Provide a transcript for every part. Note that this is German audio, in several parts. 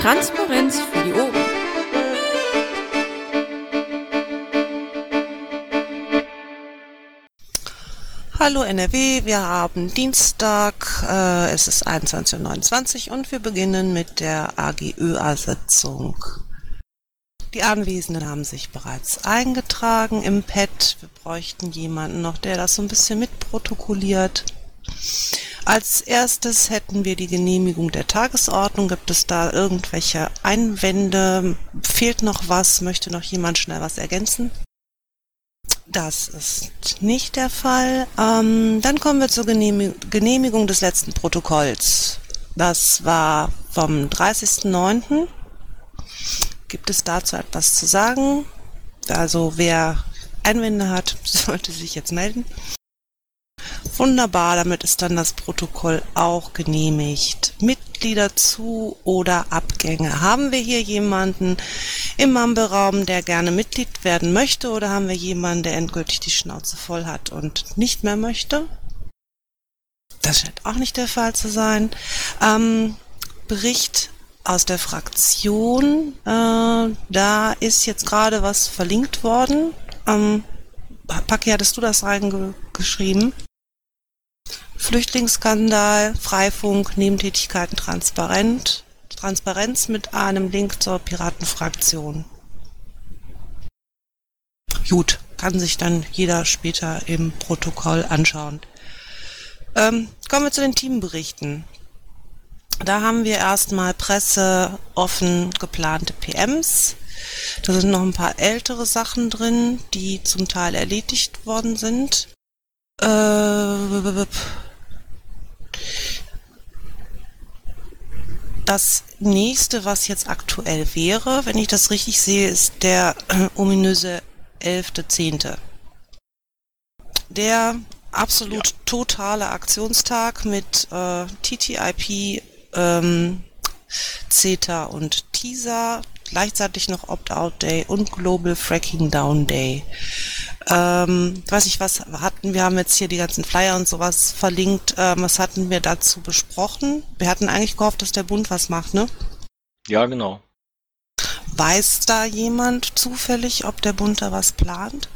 Transparenz für die Ohren. Hallo NRW, wir haben Dienstag, äh, es ist 21.29 Uhr und wir beginnen mit der AGÖA-Sitzung. Die Anwesenden haben sich bereits eingetragen im Pad. Wir bräuchten jemanden noch, der das so ein bisschen mitprotokolliert. Als erstes hätten wir die Genehmigung der Tagesordnung. Gibt es da irgendwelche Einwände? Fehlt noch was? Möchte noch jemand schnell was ergänzen? Das ist nicht der Fall. Ähm, dann kommen wir zur Genehmigung des letzten Protokolls. Das war vom 30.09. Gibt es dazu etwas zu sagen? Also wer Einwände hat, sollte sich jetzt melden. Wunderbar, damit ist dann das Protokoll auch genehmigt. Mitglieder zu oder Abgänge. Haben wir hier jemanden im Mumble-Raum, der gerne Mitglied werden möchte oder haben wir jemanden, der endgültig die Schnauze voll hat und nicht mehr möchte? Das scheint auch nicht der Fall zu sein. Ähm, Bericht aus der Fraktion. Äh, da ist jetzt gerade was verlinkt worden. Ähm, Paki, hattest du das reingeschrieben? Flüchtlingsskandal, Freifunk, Nebentätigkeiten transparent, Transparenz mit einem Link zur Piratenfraktion. Gut, kann sich dann jeder später im Protokoll anschauen. Ähm, kommen wir zu den Teamberichten. Da haben wir erstmal Presse offen geplante PMs. Da sind noch ein paar ältere Sachen drin, die zum Teil erledigt worden sind. Äh, das nächste, was jetzt aktuell wäre, wenn ich das richtig sehe, ist der äh, ominöse 11.10. Der absolut ja. totale Aktionstag mit äh, TTIP ähm, CETA und TISA, gleichzeitig noch Opt-out Day und Global Fracking Down Day. Ähm, weiß ich, was hatten wir haben jetzt hier die ganzen Flyer und sowas verlinkt. Ähm, was hatten wir dazu besprochen? Wir hatten eigentlich gehofft, dass der Bund was macht, ne? Ja, genau. Weiß da jemand zufällig, ob der Bund da was plant?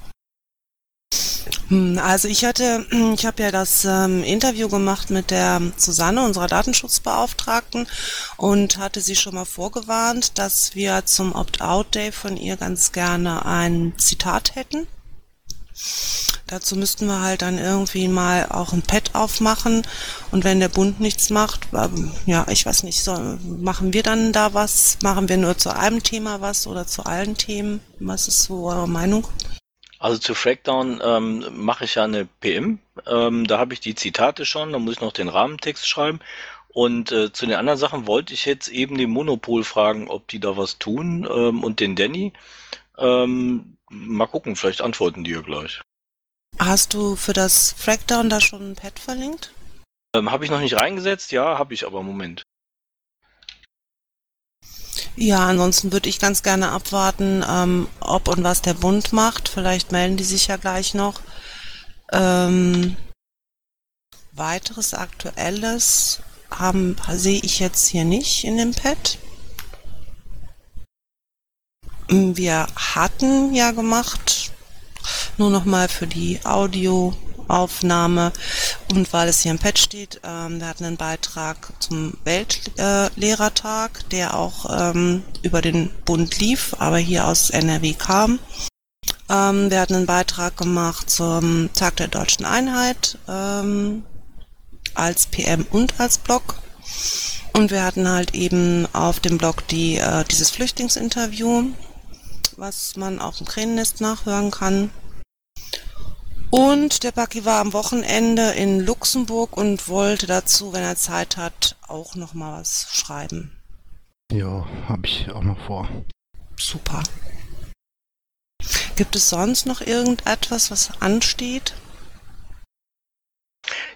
Hm, also ich hatte, ich habe ja das ähm, Interview gemacht mit der Susanne, unserer Datenschutzbeauftragten, und hatte sie schon mal vorgewarnt, dass wir zum Opt-out-Day von ihr ganz gerne ein Zitat hätten. Dazu müssten wir halt dann irgendwie mal auch ein Pad aufmachen und wenn der Bund nichts macht, ja, ich weiß nicht, so, machen wir dann da was? Machen wir nur zu einem Thema was oder zu allen Themen? Was ist so eure Meinung? Also zu Frackdown ähm, mache ich ja eine PM. Ähm, da habe ich die Zitate schon, da muss ich noch den Rahmentext schreiben. Und äh, zu den anderen Sachen wollte ich jetzt eben den Monopol fragen, ob die da was tun ähm, und den Danny. Ähm, mal gucken, vielleicht antworten die ja gleich. Hast du für das Frackdown da schon ein Pad verlinkt? Ähm, habe ich noch nicht reingesetzt, ja, habe ich aber im Moment. Ja, ansonsten würde ich ganz gerne abwarten, ähm, ob und was der Bund macht. Vielleicht melden die sich ja gleich noch. Ähm, weiteres Aktuelles haben sehe ich jetzt hier nicht in dem Pad. Wir hatten ja gemacht, nur noch mal für die Audio Aufnahme und weil es hier im Pad steht, ähm, wir hatten einen Beitrag zum Weltlehrertag, äh, der auch ähm, über den Bund lief, aber hier aus NRW kam. Ähm, wir hatten einen Beitrag gemacht zum Tag der deutschen Einheit ähm, als PM und als Blog. Und wir hatten halt eben auf dem Blog die, äh, dieses Flüchtlingsinterview, was man auch im Kränennest nachhören kann. Und der Bucky war am Wochenende in Luxemburg und wollte dazu, wenn er Zeit hat, auch noch mal was schreiben. Ja, habe ich auch noch vor. Super. Gibt es sonst noch irgendetwas, was ansteht?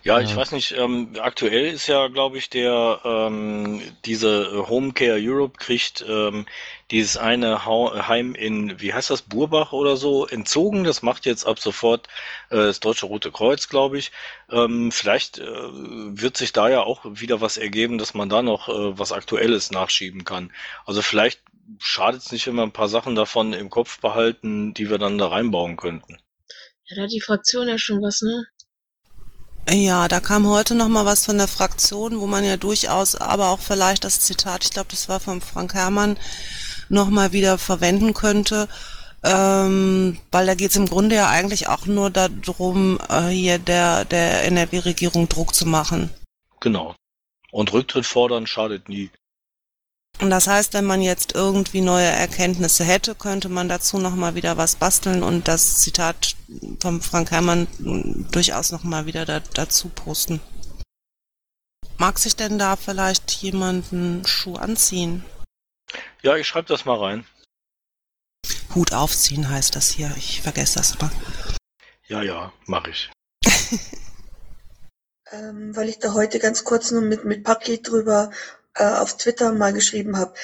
Ja, ich weiß nicht, ähm, aktuell ist ja, glaube ich, der ähm, diese Homecare Europe kriegt ähm, dieses eine Heim in, wie heißt das, Burbach oder so, entzogen. Das macht jetzt ab sofort äh, das Deutsche Rote Kreuz, glaube ich. Ähm, vielleicht äh, wird sich da ja auch wieder was ergeben, dass man da noch äh, was Aktuelles nachschieben kann. Also vielleicht schadet es nicht, wenn wir ein paar Sachen davon im Kopf behalten, die wir dann da reinbauen könnten. Ja, da hat die Fraktion ja schon was, ne? Ja, da kam heute noch mal was von der Fraktion, wo man ja durchaus aber auch vielleicht das Zitat, ich glaube, das war von Frank Herrmann, noch mal wieder verwenden könnte, ähm, weil da geht es im Grunde ja eigentlich auch nur darum, äh, hier der, der NRW-Regierung Druck zu machen. Genau. Und Rücktritt fordern schadet nie. Und das heißt, wenn man jetzt irgendwie neue Erkenntnisse hätte, könnte man dazu nochmal wieder was basteln und das Zitat von Frank Herrmann durchaus nochmal wieder da, dazu posten. Mag sich denn da vielleicht jemand einen Schuh anziehen? Ja, ich schreibe das mal rein. Hut aufziehen heißt das hier. Ich vergesse das immer. Ja, ja, mache ich. ähm, weil ich da heute ganz kurz nur mit, mit Paket drüber äh, auf Twitter mal geschrieben habe.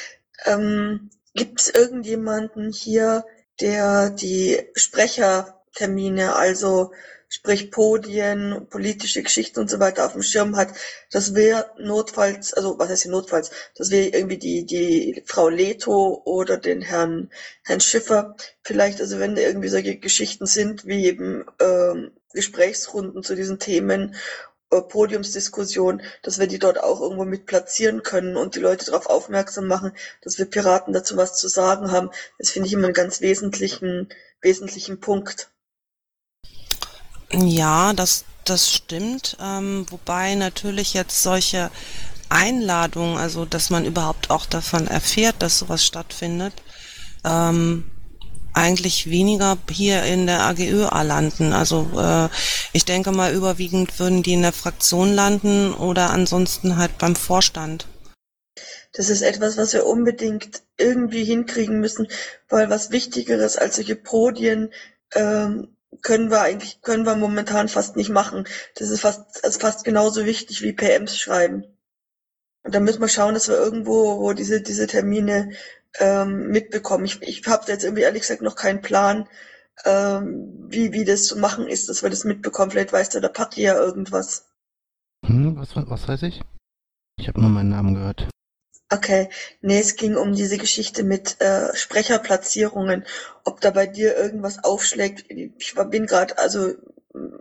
Ähm, Gibt es irgendjemanden hier, der die Sprechertermine, also sprich Podien, politische Geschichten und so weiter auf dem Schirm hat, dass wir notfalls, also was heißt hier notfalls, dass wir irgendwie die, die Frau Leto oder den Herrn, Herrn Schiffer vielleicht, also wenn irgendwie solche Geschichten sind, wie eben ähm, Gesprächsrunden zu diesen Themen Podiumsdiskussion, dass wir die dort auch irgendwo mit platzieren können und die Leute darauf aufmerksam machen, dass wir Piraten dazu was zu sagen haben. Das finde ich immer einen ganz wesentlichen, wesentlichen Punkt. Ja, das, das stimmt. Ähm, wobei natürlich jetzt solche Einladungen, also dass man überhaupt auch davon erfährt, dass sowas stattfindet, ähm, eigentlich weniger hier in der AGÖA landen. Also äh, ich denke mal, überwiegend würden die in der Fraktion landen oder ansonsten halt beim Vorstand. Das ist etwas, was wir unbedingt irgendwie hinkriegen müssen, weil was Wichtigeres als solche Podien ähm, können wir eigentlich, können wir momentan fast nicht machen. Das ist fast, also fast genauso wichtig wie PMs schreiben. Und da müssen wir schauen, dass wir irgendwo, wo diese, diese Termine ähm, mitbekommen. Ich, ich habe jetzt irgendwie ehrlich gesagt noch keinen Plan, ähm, wie, wie das zu machen ist, dass wir das mitbekommen. Vielleicht weiß der, der Patti ja irgendwas. Hm, was, was weiß ich? Ich habe nur meinen Namen gehört. Okay, nee, es ging um diese Geschichte mit äh, Sprecherplatzierungen, ob da bei dir irgendwas aufschlägt. Ich bin gerade also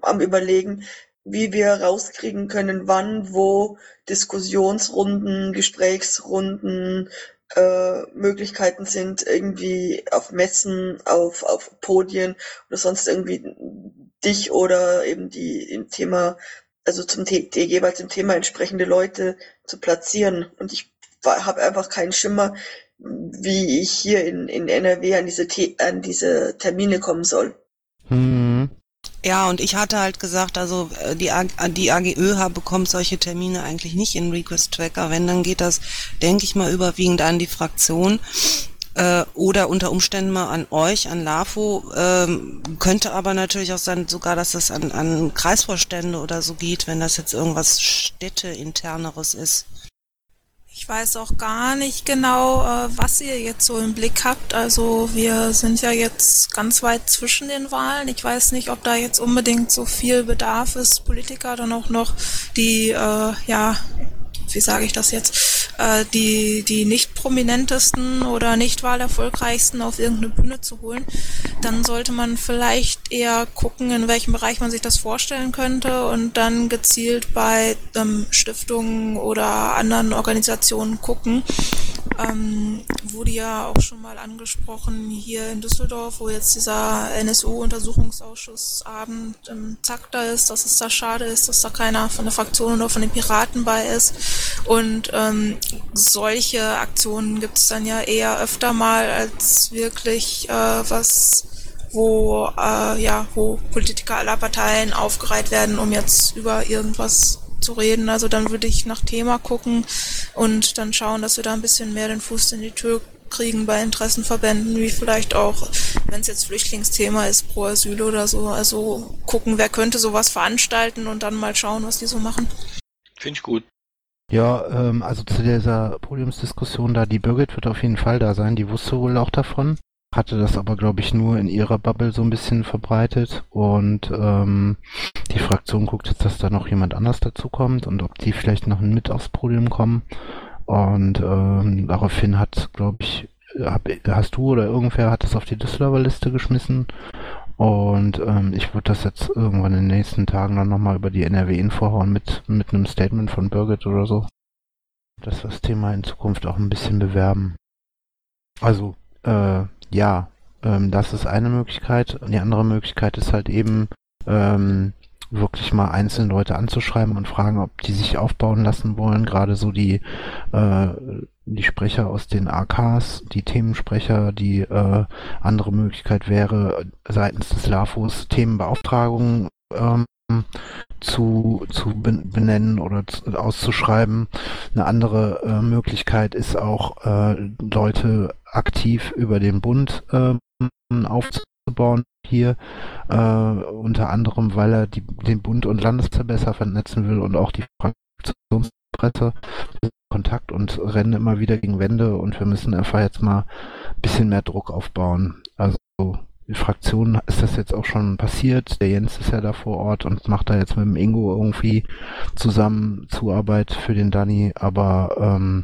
am überlegen, wie wir rauskriegen können, wann, wo Diskussionsrunden, Gesprächsrunden, äh, Möglichkeiten sind, irgendwie auf Messen, auf, auf Podien oder sonst irgendwie dich oder eben die im Thema, also zum die jeweils im Thema entsprechende Leute zu platzieren. Und ich habe einfach keinen Schimmer, wie ich hier in, in NRW an diese, an diese Termine kommen soll. Hm. Ja, und ich hatte halt gesagt, also äh, die, AG, die AGÖH bekommt solche Termine eigentlich nicht in Request Tracker. Wenn, dann geht das, denke ich mal, überwiegend an die Fraktion äh, oder unter Umständen mal an euch, an LAFO. Ähm, könnte aber natürlich auch sein, sogar, dass das an, an Kreisvorstände oder so geht, wenn das jetzt irgendwas Städteinterneres ist. Ich weiß auch gar nicht genau, äh, was ihr jetzt so im Blick habt. Also wir sind ja jetzt ganz weit zwischen den Wahlen. Ich weiß nicht, ob da jetzt unbedingt so viel Bedarf ist, Politiker dann auch noch die, äh, ja, wie sage ich das jetzt, äh, die, die nicht prominentesten oder nicht wahlerfolgreichsten auf irgendeine Bühne zu holen, dann sollte man vielleicht eher gucken, in welchem Bereich man sich das vorstellen könnte und dann gezielt bei ähm, Stiftungen oder anderen Organisationen gucken. Ähm, wurde ja auch schon mal angesprochen hier in Düsseldorf, wo jetzt dieser NSU-Untersuchungsausschussabend im Zack da ist, dass es da schade ist, dass da keiner von der Fraktion oder von den Piraten bei ist. Und ähm, solche Aktionen gibt es dann ja eher öfter mal als wirklich äh, was, wo äh, ja, wo Politiker aller Parteien aufgereiht werden, um jetzt über irgendwas zu reden. Also dann würde ich nach Thema gucken und dann schauen, dass wir da ein bisschen mehr den Fuß in die Tür kriegen bei Interessenverbänden, wie vielleicht auch, wenn es jetzt Flüchtlingsthema ist, pro Asyl oder so. Also gucken, wer könnte sowas veranstalten und dann mal schauen, was die so machen. Finde ich gut. Ja, ähm, also zu dieser Podiumsdiskussion da, die Birgit wird auf jeden Fall da sein, die wusste wohl auch davon, hatte das aber, glaube ich, nur in ihrer Bubble so ein bisschen verbreitet und ähm, die Fraktion guckt jetzt, dass da noch jemand anders dazu kommt und ob die vielleicht noch mit aufs Podium kommen und ähm, daraufhin hat, glaube ich, hab, hast du oder irgendwer hat es auf die Düsseldorfer Liste geschmissen und ähm, ich würde das jetzt irgendwann in den nächsten Tagen dann nochmal über die NRW-Info hauen mit, mit einem Statement von Birgit oder so. Dass wir das Thema in Zukunft auch ein bisschen bewerben. Also, äh, ja, ähm, das ist eine Möglichkeit. Die andere Möglichkeit ist halt eben, ähm, wirklich mal einzelne Leute anzuschreiben und fragen, ob die sich aufbauen lassen wollen. Gerade so die, äh, die Sprecher aus den AKs, die Themensprecher, die äh, andere Möglichkeit wäre, seitens des LAFOs Themenbeauftragungen ähm, zu, zu benennen oder zu, auszuschreiben. Eine andere äh, Möglichkeit ist auch, äh, Leute aktiv über den Bund äh, aufzubauen hier, äh, unter anderem, weil er die, den Bund und Landespresse besser vernetzen will und auch die Fraktionspresse Kontakt und rennen immer wieder gegen Wände und wir müssen einfach jetzt mal ein bisschen mehr Druck aufbauen. Also die Fraktion ist das jetzt auch schon passiert. Der Jens ist ja da vor Ort und macht da jetzt mit dem Ingo irgendwie zusammen Zuarbeit für den Danny. Aber ähm,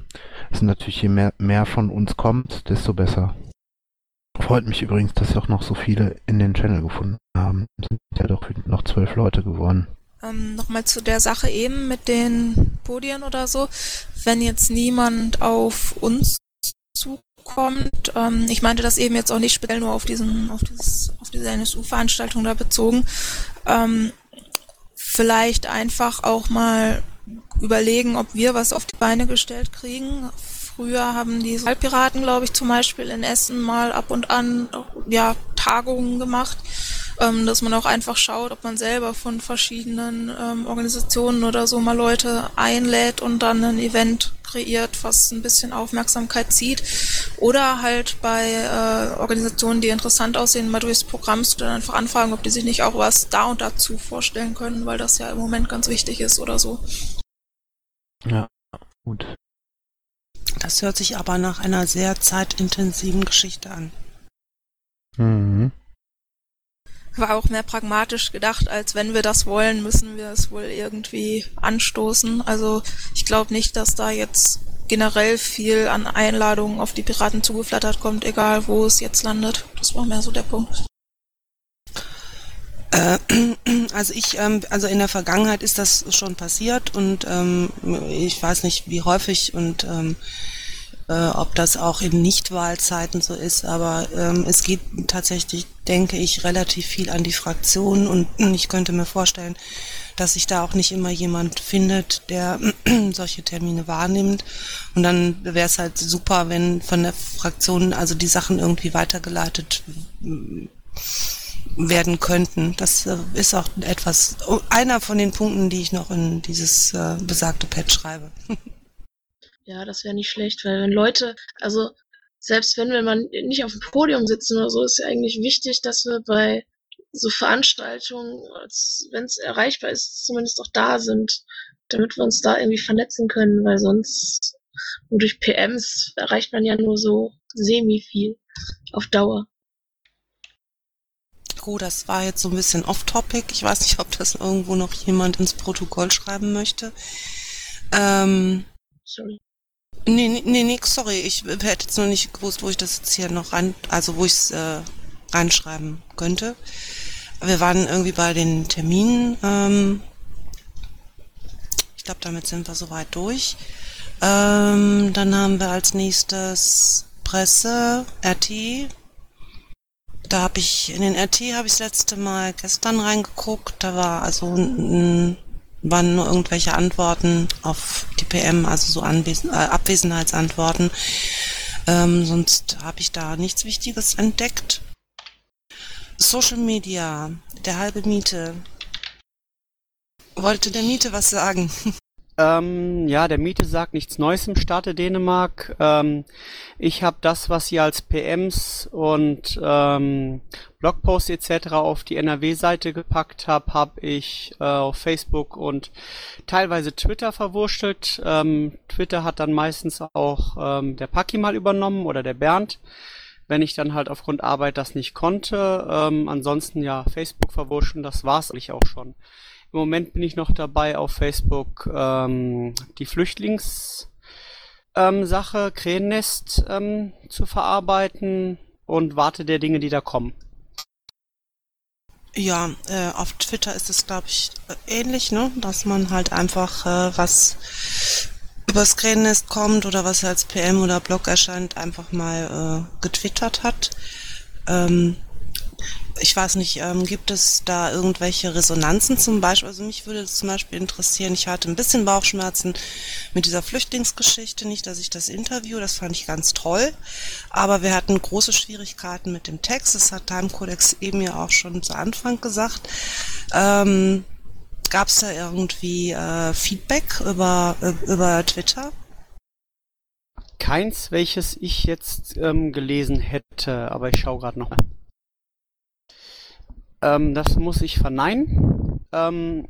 es ist natürlich, je mehr, mehr von uns kommt, desto besser. Freut mich übrigens, dass auch noch so viele in den Channel gefunden haben. Es sind ja doch noch zwölf Leute geworden. Ähm, Nochmal zu der Sache eben mit den Podien oder so. Wenn jetzt niemand auf uns zukommt, ähm, ich meinte das eben jetzt auch nicht speziell nur auf diesen, auf dieses, auf diese NSU-Veranstaltung da bezogen, ähm, vielleicht einfach auch mal überlegen, ob wir was auf die Beine gestellt kriegen. Früher haben die Halbpiraten, glaube ich, zum Beispiel in Essen mal ab und an ja, Tagungen gemacht ähm, dass man auch einfach schaut, ob man selber von verschiedenen ähm, Organisationen oder so mal Leute einlädt und dann ein Event kreiert, was ein bisschen Aufmerksamkeit zieht. Oder halt bei äh, Organisationen, die interessant aussehen, mal durchs Programm dann einfach anfragen, ob die sich nicht auch was da und dazu vorstellen können, weil das ja im Moment ganz wichtig ist oder so. Ja, gut. Das hört sich aber nach einer sehr zeitintensiven Geschichte an. Mhm war auch mehr pragmatisch gedacht, als wenn wir das wollen, müssen wir es wohl irgendwie anstoßen. Also ich glaube nicht, dass da jetzt generell viel an Einladungen auf die Piraten zugeflattert kommt, egal wo es jetzt landet. Das war mehr so der Punkt. Äh, also ich, ähm, also in der Vergangenheit ist das schon passiert und ähm, ich weiß nicht, wie häufig und ähm, äh, ob das auch in Nichtwahlzeiten so ist, aber ähm, es geht tatsächlich, denke ich, relativ viel an die Fraktionen und ich könnte mir vorstellen, dass sich da auch nicht immer jemand findet, der solche Termine wahrnimmt. Und dann wäre es halt super, wenn von der Fraktion also die Sachen irgendwie weitergeleitet werden könnten. Das äh, ist auch etwas, einer von den Punkten, die ich noch in dieses äh, besagte Pad schreibe. Ja, das wäre nicht schlecht, weil wenn Leute, also selbst wenn wir mal nicht auf dem Podium sitzen oder so, ist ja eigentlich wichtig, dass wir bei so Veranstaltungen, wenn es erreichbar ist, zumindest auch da sind, damit wir uns da irgendwie vernetzen können, weil sonst nur durch PMs erreicht man ja nur so semi viel auf Dauer. Gut, das war jetzt so ein bisschen off-topic. Ich weiß nicht, ob das irgendwo noch jemand ins Protokoll schreiben möchte. Ähm, Sorry. Nee, nee, nee, sorry. Ich hätte jetzt noch nicht gewusst, wo ich das jetzt hier noch rein, also wo ich es äh, reinschreiben könnte. Wir waren irgendwie bei den Terminen. Ähm, ich glaube, damit sind wir soweit durch. Ähm, dann haben wir als nächstes Presse, RT. Da habe ich, in den RT habe ich das letzte Mal gestern reingeguckt. Da war also ein waren nur irgendwelche Antworten auf die PM, also so Anwesen äh, Abwesenheitsantworten. Ähm, sonst habe ich da nichts Wichtiges entdeckt. Social Media, der halbe Miete. Wollte der Miete was sagen? Ähm, ja, der Miete sagt nichts Neues im Staate Dänemark. Ähm, ich habe das, was ihr als PMs und ähm, Blogposts etc. auf die NRW-Seite gepackt habt, habe ich äh, auf Facebook und teilweise Twitter verwurschtelt. Ähm, Twitter hat dann meistens auch ähm, der Paki mal übernommen oder der Bernd wenn ich dann halt aufgrund Arbeit das nicht konnte. Ähm, ansonsten ja, Facebook verwurschen, das war's eigentlich auch schon. Im Moment bin ich noch dabei, auf Facebook ähm, die Flüchtlingssache ähm, Krähennest ähm, zu verarbeiten und warte der Dinge, die da kommen. Ja, äh, auf Twitter ist es, glaube ich, ähnlich, ne? dass man halt einfach äh, was übers Krähennest kommt oder was als PM oder Blog erscheint, einfach mal äh, getwittert hat. Ähm, ich weiß nicht, ähm, gibt es da irgendwelche Resonanzen zum Beispiel? Also mich würde zum Beispiel interessieren, ich hatte ein bisschen Bauchschmerzen mit dieser Flüchtlingsgeschichte, nicht, dass ich das Interview, das fand ich ganz toll, aber wir hatten große Schwierigkeiten mit dem Text, das hat Time Codex eben ja auch schon zu Anfang gesagt. Ähm, Gab es da irgendwie äh, Feedback über, über Twitter? Keins, welches ich jetzt ähm, gelesen hätte, aber ich schaue gerade noch mal. Ähm, das muss ich verneinen. Ähm,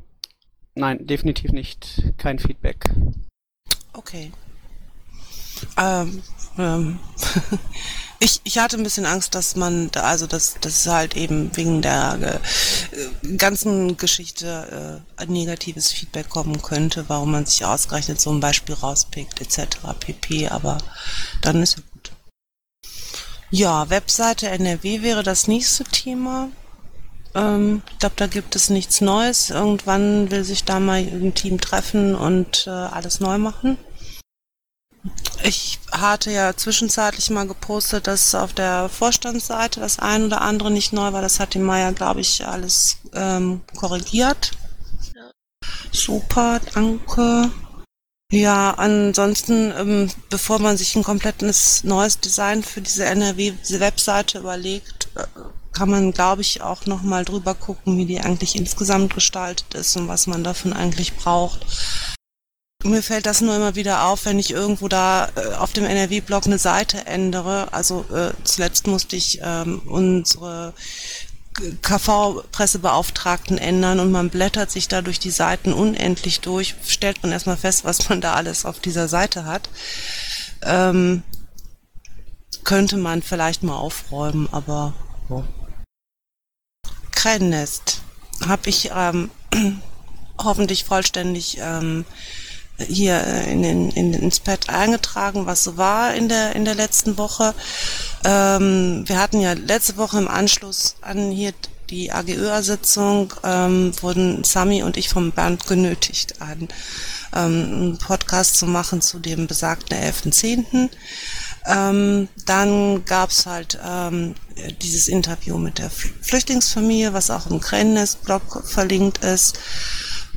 nein, definitiv nicht. Kein Feedback. Okay. Ähm, ähm, ich, ich hatte ein bisschen Angst, dass man, also dass das halt eben wegen der äh, ganzen Geschichte äh, negatives Feedback kommen könnte, warum man sich ausgerechnet so ein Beispiel rauspickt, etc. pp. Aber dann ist ja gut. Ja, Webseite NRW wäre das nächste Thema. Ähm, ich glaube, da gibt es nichts Neues. Irgendwann will sich da mal ein Team treffen und äh, alles neu machen. Ich hatte ja zwischenzeitlich mal gepostet, dass auf der Vorstandsseite das ein oder andere nicht neu war. Das hat die Maya, glaube ich, alles ähm, korrigiert. Super, danke. Ja, ansonsten, ähm, bevor man sich ein komplettes neues Design für diese NRW-Webseite überlegt, äh, kann man, glaube ich, auch nochmal drüber gucken, wie die eigentlich insgesamt gestaltet ist und was man davon eigentlich braucht. Mir fällt das nur immer wieder auf, wenn ich irgendwo da äh, auf dem NRW-Blog eine Seite ändere. Also äh, zuletzt musste ich ähm, unsere KV-Pressebeauftragten ändern und man blättert sich da durch die Seiten unendlich durch, stellt man erstmal fest, was man da alles auf dieser Seite hat. Ähm, könnte man vielleicht mal aufräumen, aber oh. Krähennest habe ich ähm, hoffentlich vollständig ähm, hier äh, in den, in, ins Pad eingetragen, was so war in der in der letzten Woche. Ähm, wir hatten ja letzte Woche im Anschluss an hier die AGÖ-Sitzung ähm, wurden Sami und ich vom Bernd genötigt, einen, ähm, einen Podcast zu machen zu dem besagten 11.10. Ähm, dann gab's halt ähm, dieses Interview mit der Flüchtlingsfamilie, was auch im Krähennest-Blog verlinkt ist.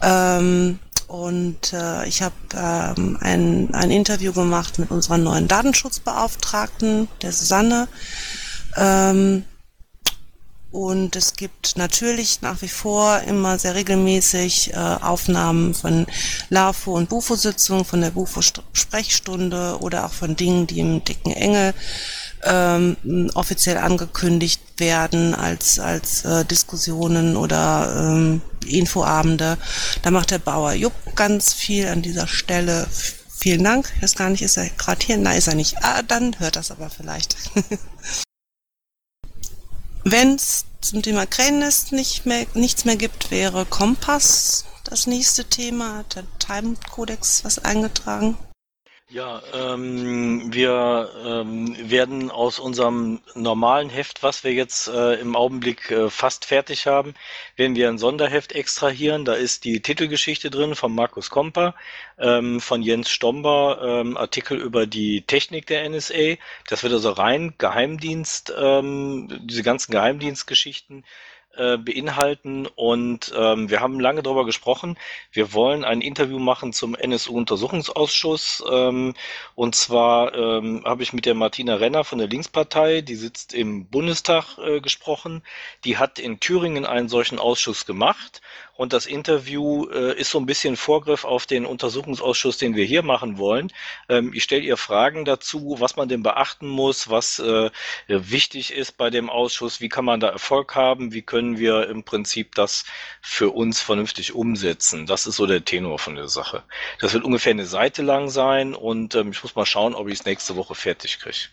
Ähm, und äh, ich habe ähm, ein, ein Interview gemacht mit unserer neuen Datenschutzbeauftragten, der Susanne. Ähm, und es gibt natürlich nach wie vor immer sehr regelmäßig äh, Aufnahmen von LAFO und BUFO-Sitzungen, von der BUFO-Sprechstunde oder auch von Dingen, die im dicken Engel ähm, offiziell angekündigt werden als, als äh, Diskussionen oder ähm, Infoabende. Da macht der Bauer Jupp ganz viel an dieser Stelle. Vielen Dank. Ich weiß gar nicht, ist er gerade hier? Nein, ist er nicht. Ah, dann hört das aber vielleicht. Wenn es zum Thema Krähennest nicht mehr, nichts mehr gibt, wäre Kompass das nächste Thema. Hat der Time Codex was eingetragen? Ja, ähm, wir ähm, werden aus unserem normalen Heft, was wir jetzt äh, im Augenblick äh, fast fertig haben, werden wir ein Sonderheft extrahieren. Da ist die Titelgeschichte drin von Markus Komper, ähm, von Jens Stomber, ähm, Artikel über die Technik der NSA. Das wird also rein Geheimdienst, ähm, diese ganzen Geheimdienstgeschichten äh, beinhalten. Und ähm, wir haben lange darüber gesprochen. Wir wollen ein Interview machen zum NSU-Untersuchungsausschuss. Ähm, und zwar ähm, habe ich mit der Martina Renner von der Linkspartei, die sitzt im Bundestag, äh, gesprochen. Die hat in Thüringen einen solchen Ausschuss gemacht und das Interview äh, ist so ein bisschen Vorgriff auf den Untersuchungsausschuss, den wir hier machen wollen. Ähm, ich stelle ihr Fragen dazu, was man denn beachten muss, was äh, wichtig ist bei dem Ausschuss, wie kann man da Erfolg haben, wie können wir im Prinzip das für uns vernünftig umsetzen. Das ist so der Tenor von der Sache. Das wird ungefähr eine Seite lang sein und ähm, ich muss mal schauen, ob ich es nächste Woche fertig kriege.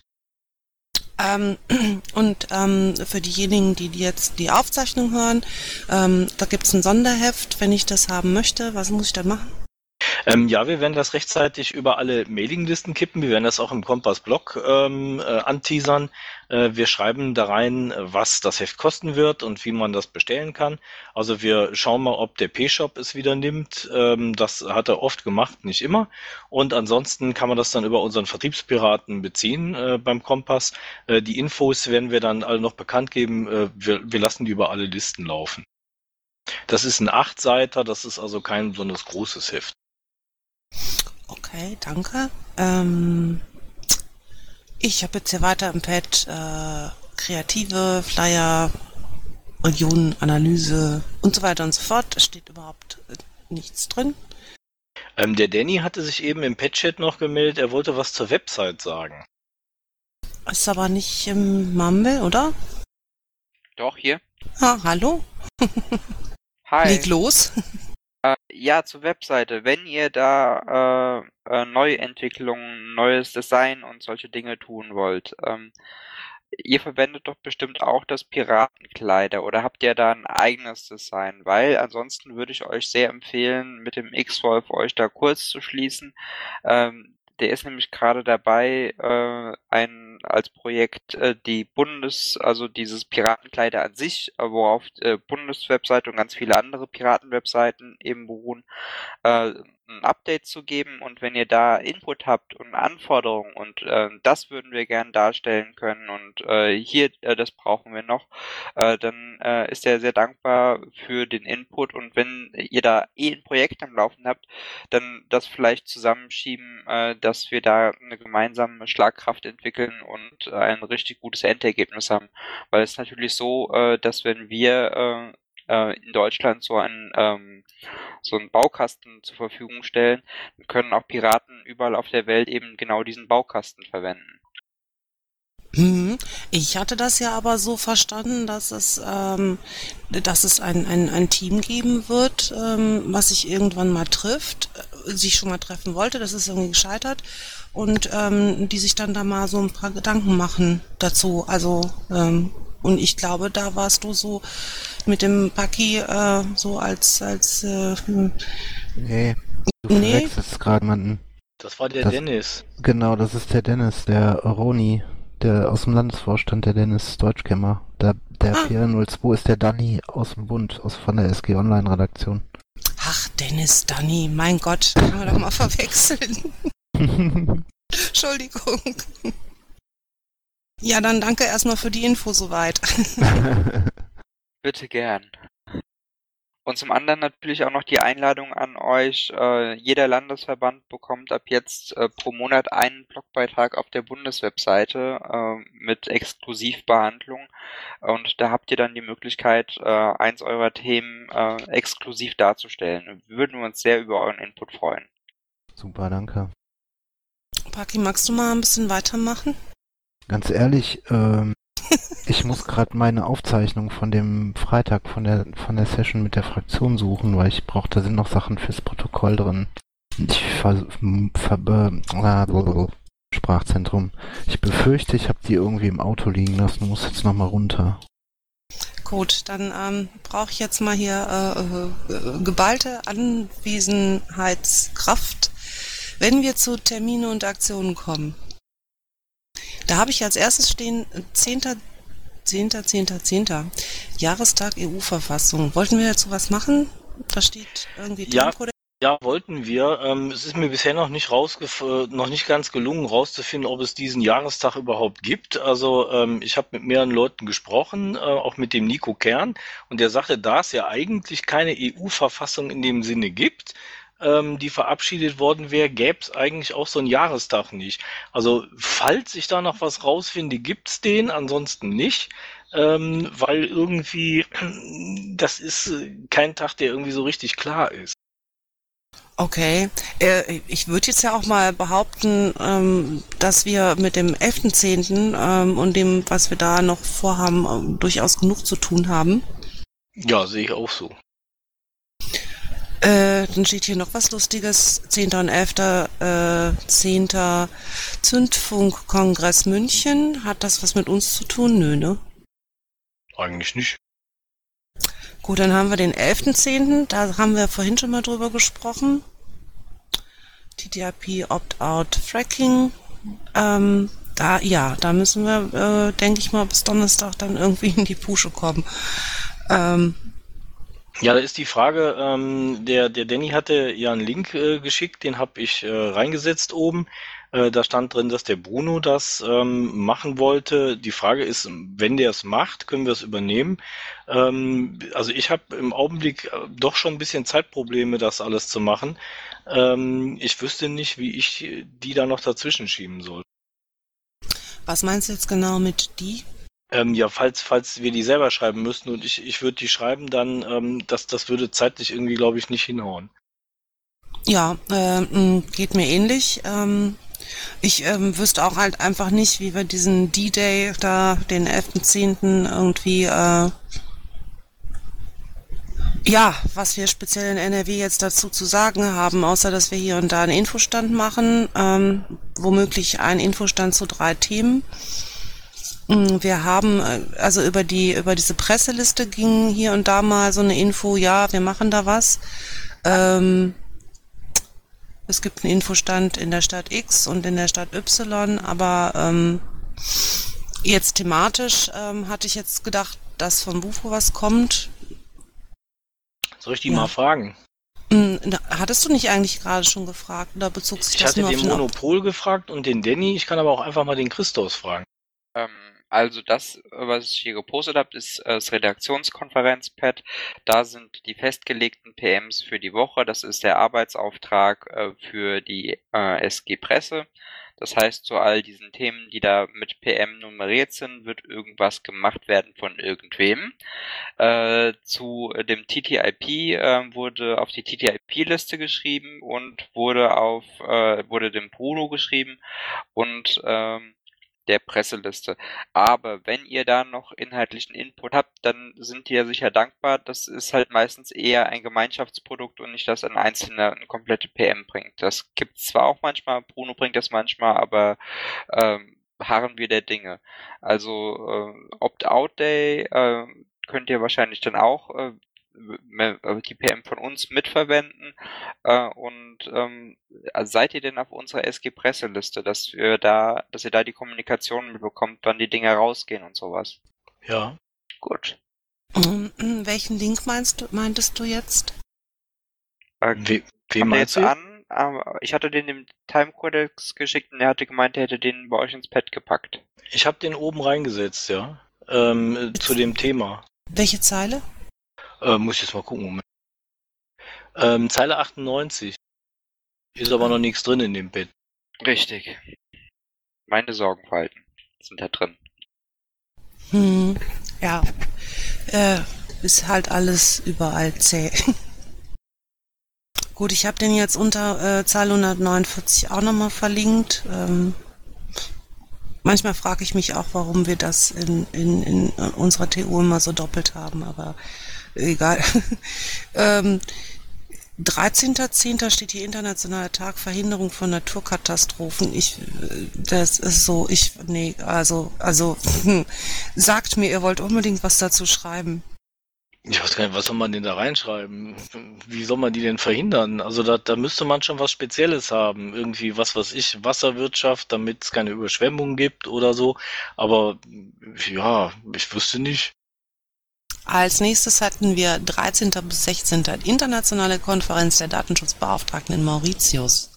Ähm, und ähm, für diejenigen, die jetzt die Aufzeichnung hören, ähm, da gibt es ein Sonderheft. Wenn ich das haben möchte, was muss ich dann machen? Ähm, ja, wir werden das rechtzeitig über alle Mailinglisten kippen. Wir werden das auch im Kompass-Blog ähm, äh, anteasern. Äh, wir schreiben da rein, was das Heft kosten wird und wie man das bestellen kann. Also wir schauen mal, ob der P-Shop es wieder nimmt. Ähm, das hat er oft gemacht, nicht immer. Und ansonsten kann man das dann über unseren Vertriebspiraten beziehen äh, beim Kompass. Äh, die Infos werden wir dann alle noch bekannt geben. Äh, wir, wir lassen die über alle Listen laufen. Das ist ein Achtseiter, das ist also kein besonders großes Heft. Okay, danke. Ähm, ich habe jetzt hier weiter im Pad äh, kreative Flyer, Regionenanalyse und so weiter und so fort. Es steht überhaupt äh, nichts drin. Ähm, der Danny hatte sich eben im Pad-Chat noch gemeldet, er wollte was zur Website sagen. Ist aber nicht im Mumble, oder? Doch, hier. Ah, hallo? Hi. Leg los. Äh, ja, zur Webseite. Wenn ihr da äh, äh, Neuentwicklungen, neues Design und solche Dinge tun wollt, ähm, ihr verwendet doch bestimmt auch das Piratenkleider oder habt ihr da ein eigenes Design? Weil ansonsten würde ich euch sehr empfehlen, mit dem X-Wolf euch da kurz zu schließen. Ähm, der ist nämlich gerade dabei, äh, ein als Projekt äh, die Bundes, also dieses Piratenkleider an sich, äh, worauf äh, Bundeswebseite und ganz viele andere Piratenwebseiten eben beruhen, äh, ein Update zu geben. Und wenn ihr da Input habt und Anforderungen und äh, das würden wir gern darstellen können und äh, hier äh, das brauchen wir noch, äh, dann äh, ist er sehr dankbar für den Input. Und wenn ihr da eh ein Projekt am Laufen habt, dann das vielleicht zusammenschieben, äh, dass wir da eine gemeinsame Schlagkraft entwickeln und ein richtig gutes Endergebnis haben, weil es natürlich so, äh, dass wenn wir äh, äh, in Deutschland so einen ähm, so einen Baukasten zur Verfügung stellen, können auch Piraten überall auf der Welt eben genau diesen Baukasten verwenden. Mhm. Ich hatte das ja aber so verstanden, dass es, ähm, dass es ein, ein, ein Team geben wird, ähm, was sich irgendwann mal trifft, äh, sich schon mal treffen wollte, das ist irgendwie gescheitert und ähm, die sich dann da mal so ein paar Gedanken machen dazu. Also ähm, und ich glaube, da warst du so mit dem Paki äh, so als als äh. Nee, du nee. gerade jemanden. Das war der das, Dennis. Genau, das ist der Dennis, der Roni, der aus dem Landesvorstand, der Dennis Deutschkämmer. Der, der ah. 402 ist der Danny aus dem Bund, aus von der SG Online Redaktion. Ach, Dennis, Danny, mein Gott, kann man doch mal verwechseln. Entschuldigung. Ja, dann danke erstmal für die Info soweit. Bitte gern. Und zum anderen natürlich auch noch die Einladung an euch. Äh, jeder Landesverband bekommt ab jetzt äh, pro Monat einen Blogbeitrag auf der Bundeswebseite äh, mit Exklusivbehandlung. Und da habt ihr dann die Möglichkeit, äh, eins eurer Themen äh, exklusiv darzustellen. Würden wir uns sehr über euren Input freuen. Super, danke. Paki, magst du mal ein bisschen weitermachen? Ganz ehrlich, ähm, ich muss gerade meine Aufzeichnung von dem Freitag von der von der Session mit der Fraktion suchen, weil ich brauche, da sind noch Sachen fürs Protokoll drin. Ich ver, ver, äh, Sprachzentrum. Ich befürchte, ich habe die irgendwie im Auto liegen lassen und muss jetzt nochmal runter. Gut, dann ähm, brauche ich jetzt mal hier äh, äh, geballte Anwesenheitskraft, wenn wir zu Termine und Aktionen kommen. Da habe ich als erstes stehen 10. 10. 10. 10. Jahrestag EU-Verfassung. Wollten wir dazu was machen? Da steht irgendwie ja. Ja, wollten wir. Ähm, es ist mir bisher noch nicht rausgef noch nicht ganz gelungen, rauszufinden, ob es diesen Jahrestag überhaupt gibt. Also ähm, ich habe mit mehreren Leuten gesprochen, äh, auch mit dem Nico Kern, und der sagte, da es ja eigentlich keine EU-Verfassung in dem Sinne gibt, ähm, die verabschiedet worden wäre, gäbe es eigentlich auch so einen Jahrestag nicht. Also falls ich da noch was rausfinde, gibt's den, ansonsten nicht. Ähm, weil irgendwie, das ist äh, kein Tag, der irgendwie so richtig klar ist. Okay, äh, ich würde jetzt ja auch mal behaupten, ähm, dass wir mit dem 11.10. Ähm, und dem, was wir da noch vorhaben, ähm, durchaus genug zu tun haben. Ja, sehe ich auch so. Äh, dann steht hier noch was Lustiges. 10. und 11. Äh, 10. Zündfunk-Kongress München. Hat das was mit uns zu tun? Nö, ne? Eigentlich nicht. Gut, dann haben wir den 11.10., da haben wir vorhin schon mal drüber gesprochen. TTIP Opt-out Fracking. Ähm, da, ja, da müssen wir, äh, denke ich mal, bis Donnerstag dann irgendwie in die Pusche kommen. Ähm, ja, da ist die Frage, ähm, der, der Danny hatte ja einen Link äh, geschickt, den habe ich äh, reingesetzt oben. Äh, da stand drin, dass der Bruno das ähm, machen wollte. Die Frage ist, wenn der es macht, können wir es übernehmen. Ähm, also ich habe im Augenblick äh, doch schon ein bisschen Zeitprobleme, das alles zu machen. Ähm, ich wüsste nicht, wie ich die da noch dazwischen schieben soll. Was meinst du jetzt genau mit die? Ähm, ja, falls, falls wir die selber schreiben müssten und ich, ich würde die schreiben, dann ähm, das, das würde zeitlich irgendwie, glaube ich, nicht hinhauen. Ja, äh, geht mir ähnlich. Ähm, ich ähm, wüsste auch halt einfach nicht, wie wir diesen D-Day da, den 11.10. irgendwie, äh, ja, was wir speziell in NRW jetzt dazu zu sagen haben, außer dass wir hier und da einen Infostand machen, ähm, womöglich einen Infostand zu drei Themen. Mm, wir haben, äh, also über die, über diese Presseliste ging hier und da mal so eine Info, ja, wir machen da was. Ähm, es gibt einen Infostand in der Stadt X und in der Stadt Y, aber ähm, jetzt thematisch ähm, hatte ich jetzt gedacht, dass von Bufo was kommt. Soll ich die ja. mal fragen? Hm, hattest du nicht eigentlich gerade schon gefragt oder bezog sich ich das nur auf Ich hatte den Monopol gefragt und den Danny. Ich kann aber auch einfach mal den Christos fragen. Ähm, also das, was ich hier gepostet habe, ist äh, das Redaktionskonferenz-Pad. Da sind die festgelegten PMs für die Woche. Das ist der Arbeitsauftrag äh, für die äh, SG Presse. Das heißt, zu all diesen Themen, die da mit PM nummeriert sind, wird irgendwas gemacht werden von irgendwem. Äh, zu dem TTIP äh, wurde auf die TTIP-Liste geschrieben und wurde auf äh, wurde dem Bruno geschrieben und ähm, der Presseliste. Aber wenn ihr da noch inhaltlichen Input habt, dann sind die ja sicher dankbar. Das ist halt meistens eher ein Gemeinschaftsprodukt und nicht, dass ein Einzelner eine komplette PM bringt. Das gibt's zwar auch manchmal, Bruno bringt das manchmal, aber ähm, harren wir der Dinge. Also äh, Opt-out-Day äh, könnt ihr wahrscheinlich dann auch äh, die PM von uns mitverwenden äh, und ähm, seid ihr denn auf unserer SG Presseliste, dass wir da, dass ihr da die Kommunikation mitbekommt, wann die Dinge rausgehen und sowas? Ja. Gut. Um, welchen Link meinst du, meintest du jetzt? Äh, We wem meinst du? an? Aber ich hatte den im Time Codex geschickt und er hatte gemeint, er hätte den bei euch ins Pad gepackt. Ich habe den oben reingesetzt, ja. Ähm, zu dem Thema. Welche Zeile? Äh, muss ich jetzt mal gucken. Moment. Ähm, Zeile 98. Ist aber noch nichts drin in dem Bett. Richtig. Meine Sorgenfalten sind da drin. Hm, ja. Äh, ist halt alles überall zäh. Gut, ich habe den jetzt unter äh, Zahl 149 auch nochmal verlinkt. Ähm, manchmal frage ich mich auch, warum wir das in, in, in unserer TU immer so doppelt haben, aber egal. ähm, 13.10. steht hier Internationaler Tag Verhinderung von Naturkatastrophen. Ich, das ist so, ich, nee, also, also, hm, sagt mir, ihr wollt unbedingt was dazu schreiben. Ich weiß gar nicht, was soll man denn da reinschreiben? Wie soll man die denn verhindern? Also da, da müsste man schon was Spezielles haben. Irgendwie, was weiß ich, Wasserwirtschaft, damit es keine Überschwemmungen gibt oder so. Aber ja, ich wüsste nicht. Als nächstes hatten wir 13. bis 16. internationale Konferenz der Datenschutzbeauftragten in Mauritius.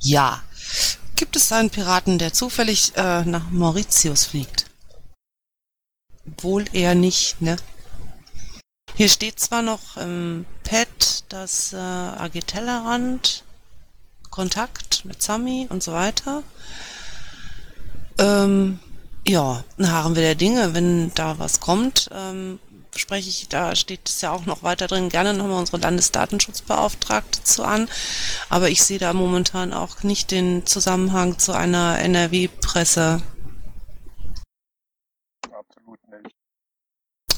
Ja. Gibt es einen Piraten, der zufällig äh, nach Mauritius fliegt? Wohl eher nicht, ne? Hier steht zwar noch im Pad das äh, AG Tellerrand, Kontakt mit Sami und so weiter. Ähm, ja, harren wir der Dinge, wenn da was kommt, ähm, spreche ich, da steht es ja auch noch weiter drin, gerne nochmal unsere Landesdatenschutzbeauftragte zu an. Aber ich sehe da momentan auch nicht den Zusammenhang zu einer NRW-Presse. Absolut nicht.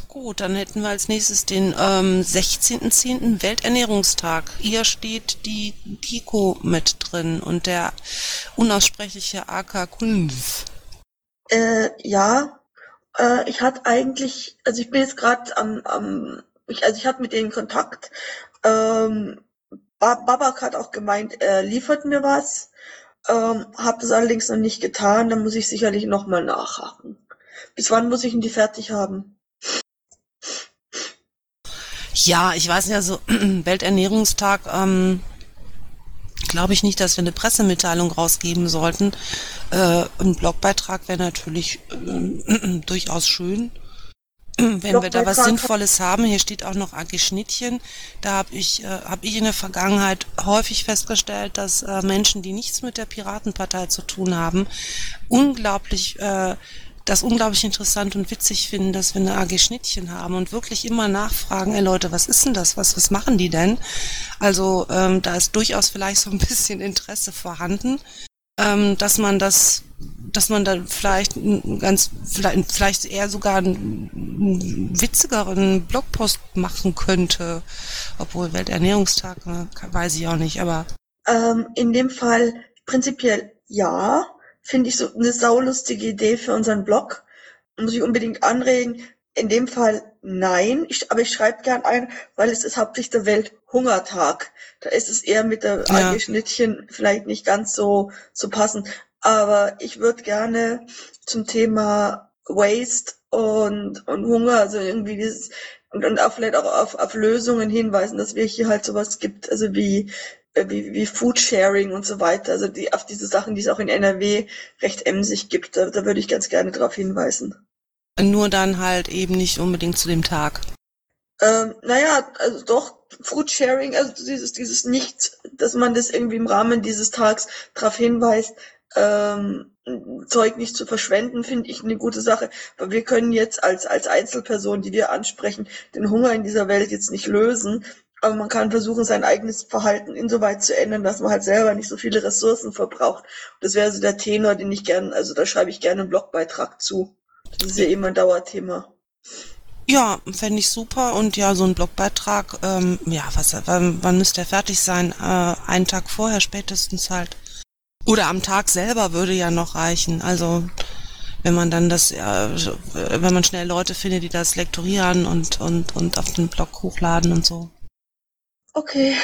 Gut, dann hätten wir als nächstes den ähm, 16.10. Welternährungstag. Hier steht die Kiko mit drin und der unaussprechliche AK Kunz. Äh, ja, äh, ich hatte eigentlich, also ich bin jetzt gerade am, am ich, also ich hatte mit denen Kontakt. Ähm, Babak hat auch gemeint, er liefert mir was. Ähm, habe das allerdings noch nicht getan, dann muss ich sicherlich nochmal nachhaken. Bis wann muss ich denn die fertig haben? Ja, ich weiß nicht, also Welternährungstag, ähm, glaube ich nicht, dass wir eine Pressemitteilung rausgeben sollten. Äh, ein Blogbeitrag wäre natürlich äh, durchaus schön. Wenn wir da was Sinnvolles haben, hier steht auch noch AG Schnittchen, da habe ich, äh, hab ich in der Vergangenheit häufig festgestellt, dass äh, Menschen, die nichts mit der Piratenpartei zu tun haben, unglaublich äh, das unglaublich interessant und witzig finden, dass wir eine AG Schnittchen haben und wirklich immer nachfragen, ey Leute, was ist denn das? Was, was machen die denn? Also ähm, da ist durchaus vielleicht so ein bisschen Interesse vorhanden, ähm, dass man das, dass man da vielleicht ganz, vielleicht, vielleicht eher sogar einen witzigeren Blogpost machen könnte, obwohl Welternährungstag, äh, weiß ich auch nicht, aber. Ähm, in dem Fall prinzipiell ja, finde ich so eine saulustige Idee für unseren Blog. Muss ich unbedingt anregen. In dem Fall nein, ich, aber ich schreibe gern ein, weil es ist hauptsächlich der Welthungertag. Da ist es eher mit der ja. Schnittchen vielleicht nicht ganz so, so passend. Aber ich würde gerne zum Thema Waste und, und Hunger, also irgendwie dieses, und, und auch vielleicht auch auf, auf Lösungen hinweisen, dass wir hier halt sowas gibt, also wie wie, wie Foodsharing und so weiter, also die, auf diese Sachen, die es auch in NRW recht emsig gibt, da, da würde ich ganz gerne darauf hinweisen. Nur dann halt eben nicht unbedingt zu dem Tag. Ähm, naja, also doch, Foodsharing, also dieses, dieses Nichts, dass man das irgendwie im Rahmen dieses Tags darauf hinweist, ähm, Zeug nicht zu verschwenden, finde ich eine gute Sache. Weil wir können jetzt als, als Einzelperson, die wir ansprechen, den Hunger in dieser Welt jetzt nicht lösen. Aber man kann versuchen, sein eigenes Verhalten insoweit zu ändern, dass man halt selber nicht so viele Ressourcen verbraucht. Das wäre so der Tenor, den ich gerne, also da schreibe ich gerne einen Blogbeitrag zu. Das ist ja immer ein Dauerthema. Ja, fände ich super. Und ja, so ein Blogbeitrag, ähm, ja, was, wann, wann müsste er fertig sein? Äh, einen Tag vorher spätestens halt. Oder am Tag selber würde ja noch reichen. Also wenn man dann das, ja, wenn man schnell Leute findet, die das lektorieren und, und, und auf den Blog hochladen und so. Okay.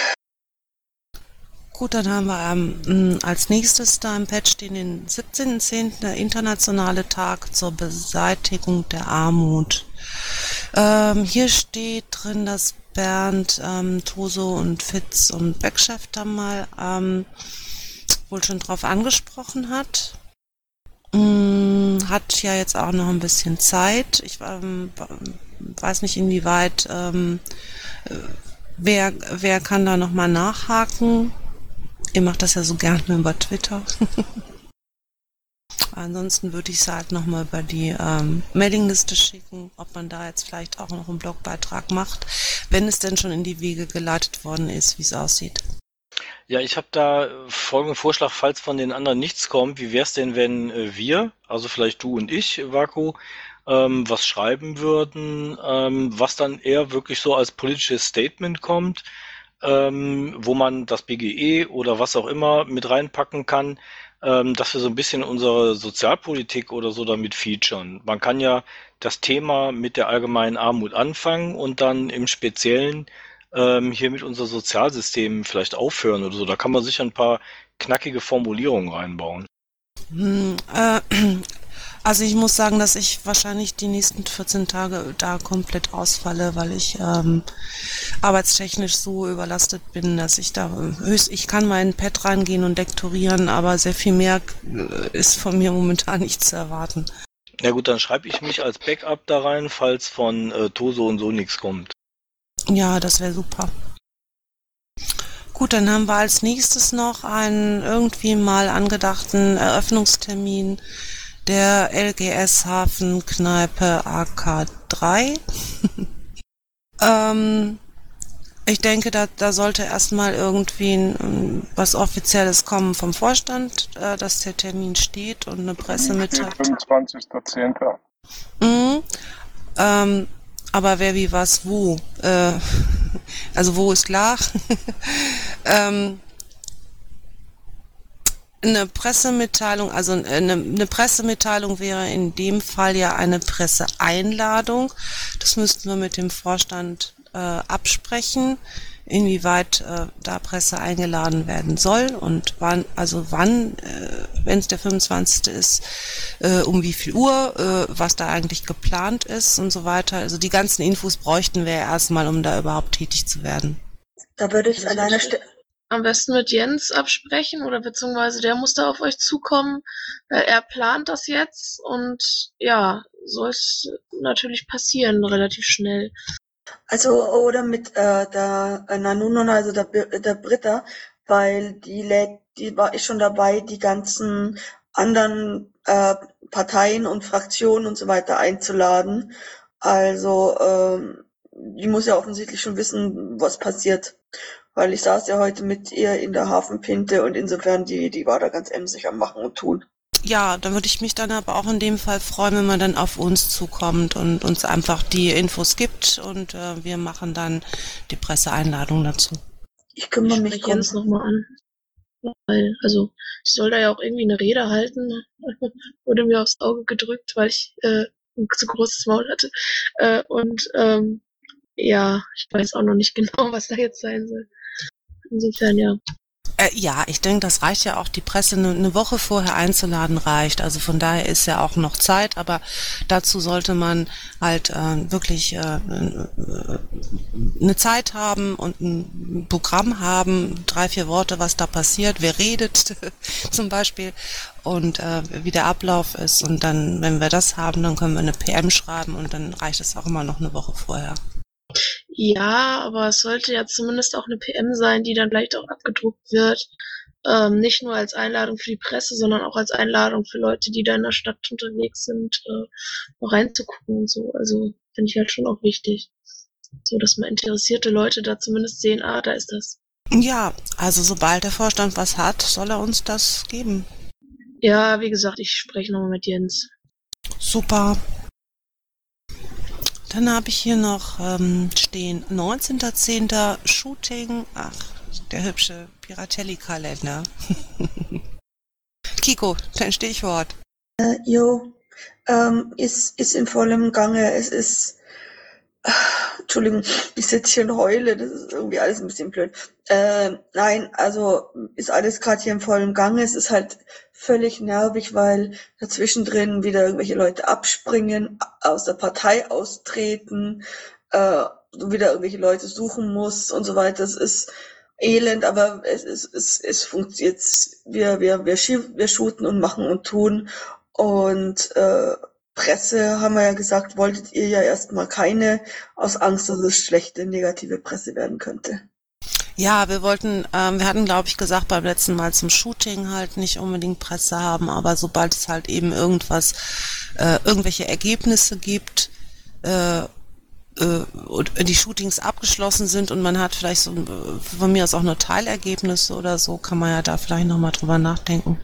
Gut, dann haben wir ähm, als nächstes da im Patch stehen den 17.10. der internationale Tag zur Beseitigung der Armut. Ähm, hier steht drin, dass Bernd, ähm, Toso und Fitz und Beckchef da mal ähm, wohl schon drauf angesprochen hat. Hm, hat ja jetzt auch noch ein bisschen Zeit. Ich ähm, weiß nicht, inwieweit ähm, Wer, wer kann da nochmal nachhaken? Ihr macht das ja so gerne über Twitter. Ansonsten würde ich es halt nochmal über die ähm, Mailingliste schicken, ob man da jetzt vielleicht auch noch einen Blogbeitrag macht, wenn es denn schon in die Wege geleitet worden ist, wie es aussieht. Ja, ich habe da folgenden Vorschlag, falls von den anderen nichts kommt. Wie wäre es denn, wenn äh, wir, also vielleicht du und ich, Vaku, ähm, was schreiben würden, ähm, was dann eher wirklich so als politisches Statement kommt, ähm, wo man das BGE oder was auch immer mit reinpacken kann, ähm, dass wir so ein bisschen unsere Sozialpolitik oder so damit featuren. Man kann ja das Thema mit der allgemeinen Armut anfangen und dann im Speziellen ähm, hier mit unser Sozialsystem vielleicht aufhören oder so. Da kann man sicher ein paar knackige Formulierungen reinbauen. Hm, äh, also ich muss sagen, dass ich wahrscheinlich die nächsten 14 Tage da komplett ausfalle, weil ich ähm, arbeitstechnisch so überlastet bin, dass ich da höchst, ich kann meinen Pad reingehen und lektorieren, aber sehr viel mehr äh, ist von mir momentan nicht zu erwarten. Na gut, dann schreibe ich mich als Backup da rein, falls von äh, Toso und so nichts kommt. Ja, das wäre super. Gut, dann haben wir als nächstes noch einen irgendwie mal angedachten Eröffnungstermin der LGS Hafenkneipe AK3. ähm, ich denke, da, da sollte erstmal irgendwie ein, was Offizielles kommen vom Vorstand, äh, dass der Termin steht und eine Pressemitteilung. 25.10. Mhm. Ähm, aber wer wie was wo. Äh, also wo ist klar. ähm, eine Pressemitteilung, also eine, eine, Pressemitteilung wäre in dem Fall ja eine Presseeinladung. Das müssten wir mit dem Vorstand äh, absprechen, inwieweit äh, da Presse eingeladen werden soll und wann, also wann, äh, wenn es der 25. ist, äh, um wie viel Uhr, äh, was da eigentlich geplant ist und so weiter. Also die ganzen Infos bräuchten wir erstmal, um da überhaupt tätig zu werden. Da würde ich an einer Stelle am besten mit Jens absprechen oder beziehungsweise der muss da auf euch zukommen. Er plant das jetzt und ja, soll es natürlich passieren, relativ schnell. Also oder mit äh, der äh, Nanunon, also der, der Britta, weil die lädt, die war ich schon dabei, die ganzen anderen äh, Parteien und Fraktionen und so weiter einzuladen. Also ähm, die muss ja offensichtlich schon wissen, was passiert. Weil ich saß ja heute mit ihr in der Hafenpinte und insofern die, die war da ganz emsig am Machen und Tun. Ja, dann würde ich mich dann aber auch in dem Fall freuen, wenn man dann auf uns zukommt und uns einfach die Infos gibt und äh, wir machen dann die Presseeinladung dazu. Ich kümmere Ich mich. Jens nochmal an. Weil, also, ich soll da ja auch irgendwie eine Rede halten. Wurde mir aufs Auge gedrückt, weil ich äh, ein zu großes Maul hatte. Äh, und ähm, ja, ich weiß auch noch nicht genau, was da jetzt sein soll. Insofern ja. Äh, ja, ich denke, das reicht ja auch, die Presse eine, Woche vorher einzuladen reicht. Also von daher ist ja auch noch Zeit, aber dazu sollte man halt äh, wirklich äh, eine Zeit haben und ein Programm haben, drei, vier Worte, was da passiert, wer redet zum Beispiel und äh, wie der Ablauf ist. Und dann, wenn wir das haben, dann können wir eine PM schreiben und dann reicht es auch immer noch eine Woche vorher. Ja, aber es sollte ja zumindest auch eine PM sein, die dann vielleicht auch abgedruckt wird. Ähm, nicht nur als Einladung für die Presse, sondern auch als Einladung für Leute, die da in der Stadt unterwegs sind, äh, mal reinzugucken und so. Also finde ich halt schon auch wichtig. So, dass mal interessierte Leute da zumindest sehen, ah, da ist das. Ja, also sobald der Vorstand was hat, soll er uns das geben. Ja, wie gesagt, ich spreche nochmal mit Jens. Super. Dann habe ich hier noch ähm, stehen 19.10. Shooting. Ach, der hübsche Piratelli-Kalender. Kiko, dein Stichwort. Äh, jo, ähm, ist, ist in vollem Gange. Es ist, Entschuldigung, ich sitze hier heule, das ist irgendwie alles ein bisschen blöd. Äh, nein, also ist alles gerade hier in vollem Gange. Es ist halt völlig nervig, weil dazwischen drin wieder irgendwelche Leute abspringen, aus der Partei austreten, äh, wieder irgendwelche Leute suchen musst und so weiter. Es ist elend, aber es, es, es, es funktioniert. Wir, wir, wir, wir shooten und machen und tun. Und äh, Presse, haben wir ja gesagt, wolltet ihr ja erstmal keine, aus Angst, dass es schlechte, negative Presse werden könnte. Ja, wir wollten, ähm, wir hatten, glaube ich, gesagt beim letzten Mal zum Shooting halt nicht unbedingt Presse haben, aber sobald es halt eben irgendwas, äh, irgendwelche Ergebnisse gibt, äh, äh, die Shootings abgeschlossen sind und man hat vielleicht so äh, von mir aus auch nur Teilergebnisse oder so, kann man ja da vielleicht nochmal drüber nachdenken.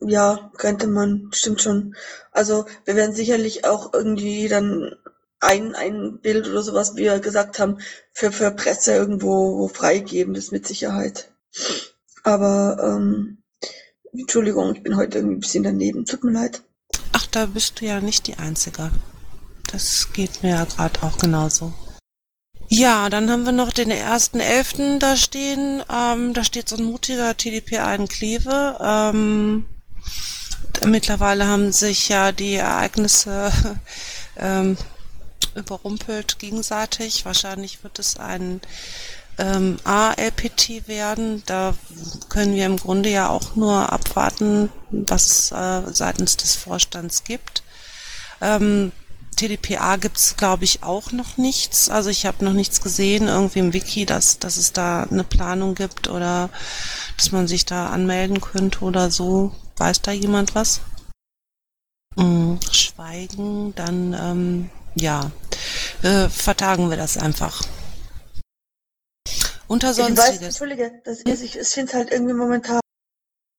Ja, könnte man, stimmt schon. Also wir werden sicherlich auch irgendwie dann ein, ein Bild oder sowas, wie wir gesagt haben, für, für Presse irgendwo wo freigeben, das mit Sicherheit. Aber ähm, Entschuldigung, ich bin heute irgendwie ein bisschen daneben. Tut mir leid. Ach, da bist du ja nicht die Einzige. Das geht mir ja gerade auch genauso. Ja, dann haben wir noch den ersten Elften da stehen. Ähm, da steht so ein mutiger TDP ein Kleve. Ähm, mittlerweile haben sich ja die Ereignisse ähm, überrumpelt gegenseitig. Wahrscheinlich wird es ein ähm, A-LPT werden. Da können wir im Grunde ja auch nur abwarten, was es äh, seitens des Vorstands gibt. Ähm, TDPA gibt's glaube ich, auch noch nichts. Also ich habe noch nichts gesehen, irgendwie im Wiki, dass, dass es da eine Planung gibt oder dass man sich da anmelden könnte oder so. Weiß da jemand was? Hm, schweigen, dann ähm, ja, äh, vertagen wir das einfach. Unter Ich weiß, Sonstiges. Entschuldige, das ist, ich, ich finde es halt irgendwie momentan,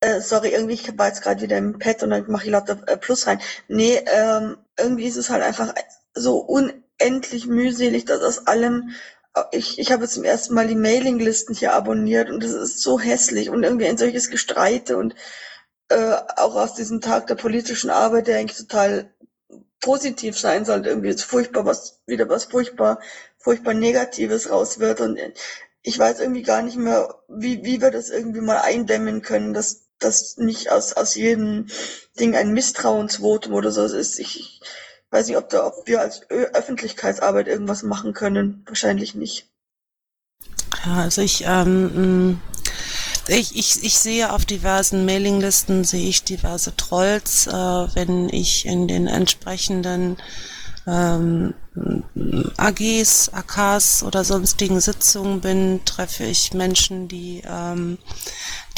äh, sorry, irgendwie, ich war jetzt gerade wieder im Pad und dann mache ich lauter äh, Plus rein. Nee, ähm, irgendwie ist es halt einfach so unendlich mühselig, dass aus allem, äh, ich, ich habe zum ersten Mal die Mailinglisten hier abonniert und das ist so hässlich und irgendwie ein solches Gestreite und äh, auch aus diesem Tag der politischen Arbeit, der eigentlich total positiv sein sollte, irgendwie ist furchtbar was, wieder was furchtbar, furchtbar Negatives raus wird und ich weiß irgendwie gar nicht mehr, wie, wie wir das irgendwie mal eindämmen können, dass dass nicht aus, aus jedem Ding ein Misstrauensvotum oder so ist. Ich, ich weiß nicht, ob, da, ob wir als Ö Öffentlichkeitsarbeit irgendwas machen können. Wahrscheinlich nicht. Ja, also ich, ähm, ich, ich, ich sehe auf diversen Mailinglisten, sehe ich diverse Trolls. Äh, wenn ich in den entsprechenden ähm, AGs, AKs oder sonstigen Sitzungen bin, treffe ich Menschen, die, ähm,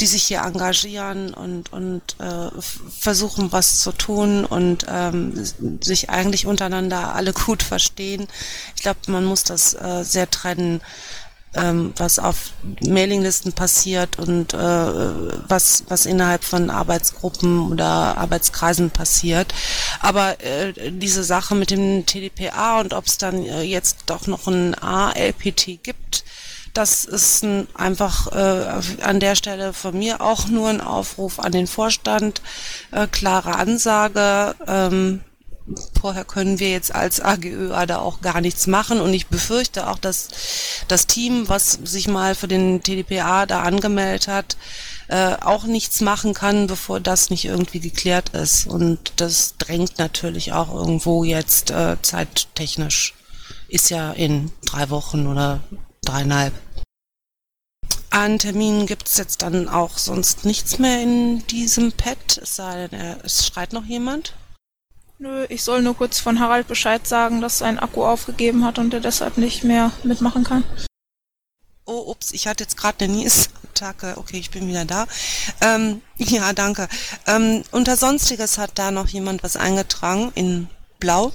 die sich hier engagieren und, und äh, versuchen, was zu tun und ähm, sich eigentlich untereinander alle gut verstehen. Ich glaube, man muss das äh, sehr trennen ähm, was auf Mailinglisten passiert und äh, was, was innerhalb von Arbeitsgruppen oder Arbeitskreisen passiert. Aber äh, diese Sache mit dem TDPA und ob es dann äh, jetzt doch noch ein A-LPT gibt, das ist ein, einfach äh, an der Stelle von mir auch nur ein Aufruf an den Vorstand, äh, klare Ansage. Ähm, vorher können wir jetzt als AGÖA da auch gar nichts machen und ich befürchte auch, dass das Team, was sich mal für den TDPA da angemeldet hat, äh, auch nichts machen kann, bevor das nicht irgendwie geklärt ist. Und das drängt natürlich auch irgendwo jetzt äh, zeittechnisch. Ist ja in drei Wochen oder dreieinhalb. An Terminen gibt's jetzt dann auch sonst nichts mehr in diesem Pad, es sei denn, es schreit noch jemand. Nö, ich soll nur kurz von Harald Bescheid sagen, dass sein Akku aufgegeben hat und er deshalb nicht mehr mitmachen kann. Oh, ups, ich hatte jetzt gerade eine Niesattacke. Okay, ich bin wieder da. Ähm, ja, danke. Ähm, unter Sonstiges hat da noch jemand was eingetragen in Blau.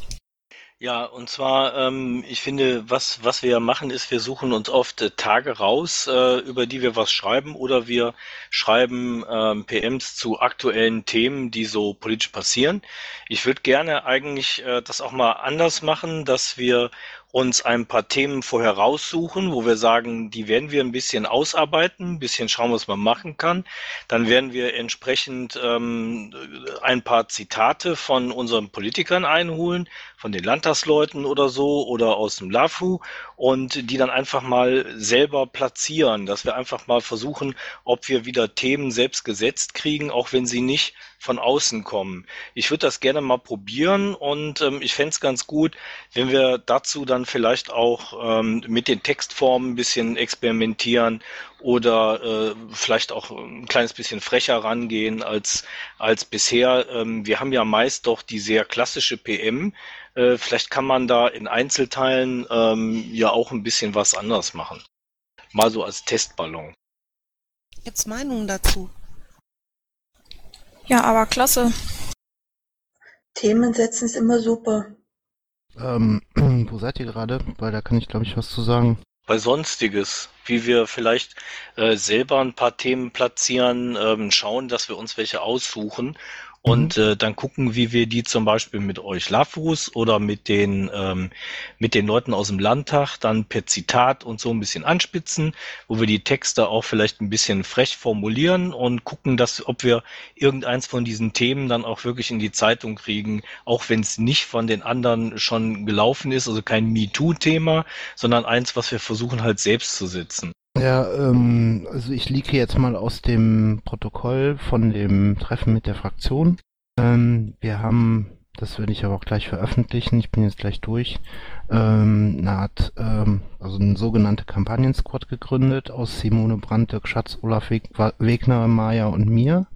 Ja, und zwar, ähm, ich finde, was, was wir machen, ist, wir suchen uns oft äh, Tage raus, äh, über die wir was schreiben, oder wir schreiben ähm, PMs zu aktuellen Themen, die so politisch passieren. Ich würde gerne eigentlich äh, das auch mal anders machen, dass wir uns ein paar Themen vorher raussuchen, wo wir sagen, die werden wir ein bisschen ausarbeiten, ein bisschen schauen, was man machen kann. Dann werden wir entsprechend ähm, ein paar Zitate von unseren Politikern einholen, von den Landtagsleuten oder so oder aus dem LAFU und die dann einfach mal selber platzieren, dass wir einfach mal versuchen, ob wir wieder Themen selbst gesetzt kriegen, auch wenn sie nicht von außen kommen. Ich würde das gerne mal probieren und ähm, ich fände es ganz gut, wenn wir dazu dann vielleicht auch ähm, mit den Textformen ein bisschen experimentieren oder äh, vielleicht auch ein kleines bisschen frecher rangehen als, als bisher. Ähm, wir haben ja meist doch die sehr klassische PM. Äh, vielleicht kann man da in Einzelteilen ähm, ja auch ein bisschen was anders machen. Mal so als Testballon. Gibt's Meinungen dazu? Ja, aber klasse. Themen setzen ist immer super. Ähm, wo seid ihr gerade? Weil da kann ich, glaube ich, was zu sagen. Bei Sonstiges, wie wir vielleicht äh, selber ein paar Themen platzieren, ähm, schauen, dass wir uns welche aussuchen und äh, dann gucken, wie wir die zum Beispiel mit euch Lavus oder mit den ähm, mit den Leuten aus dem Landtag dann per Zitat und so ein bisschen anspitzen, wo wir die Texte auch vielleicht ein bisschen frech formulieren und gucken, dass ob wir irgendeins von diesen Themen dann auch wirklich in die Zeitung kriegen, auch wenn es nicht von den anderen schon gelaufen ist, also kein MeToo-Thema, sondern eins, was wir versuchen halt selbst zu setzen. Ja, ähm, also ich liege jetzt mal aus dem Protokoll von dem Treffen mit der Fraktion. Ähm, wir haben, das werde ich aber auch gleich veröffentlichen, ich bin jetzt gleich durch, ähm, eine Art, ähm, also eine sogenannte Kampagnen-Squad gegründet aus Simone Brandt, Dirk Schatz, Olaf Weg Wegner, Maja und mir.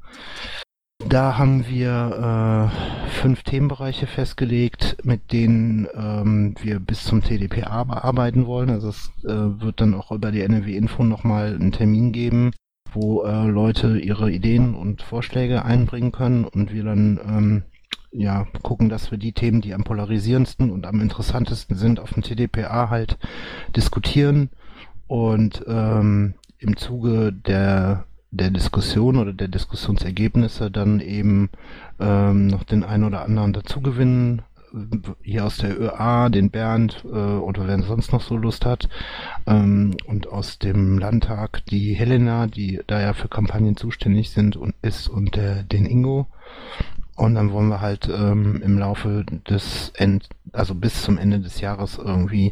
Da haben wir äh, fünf Themenbereiche festgelegt, mit denen ähm, wir bis zum TDPA bearbeiten wollen. Also es äh, wird dann auch über die NRW-Info nochmal einen Termin geben, wo äh, Leute ihre Ideen und Vorschläge einbringen können und wir dann ähm, ja gucken, dass wir die Themen, die am polarisierendsten und am interessantesten sind, auf dem TDPA halt diskutieren und ähm, im Zuge der der Diskussion oder der Diskussionsergebnisse dann eben ähm, noch den einen oder anderen dazugewinnen. Hier aus der ÖA, den Bernd äh, oder wer sonst noch so Lust hat. Ähm, und aus dem Landtag die Helena, die da ja für Kampagnen zuständig sind und ist und der, den Ingo. Und dann wollen wir halt ähm, im Laufe des End, also bis zum Ende des Jahres irgendwie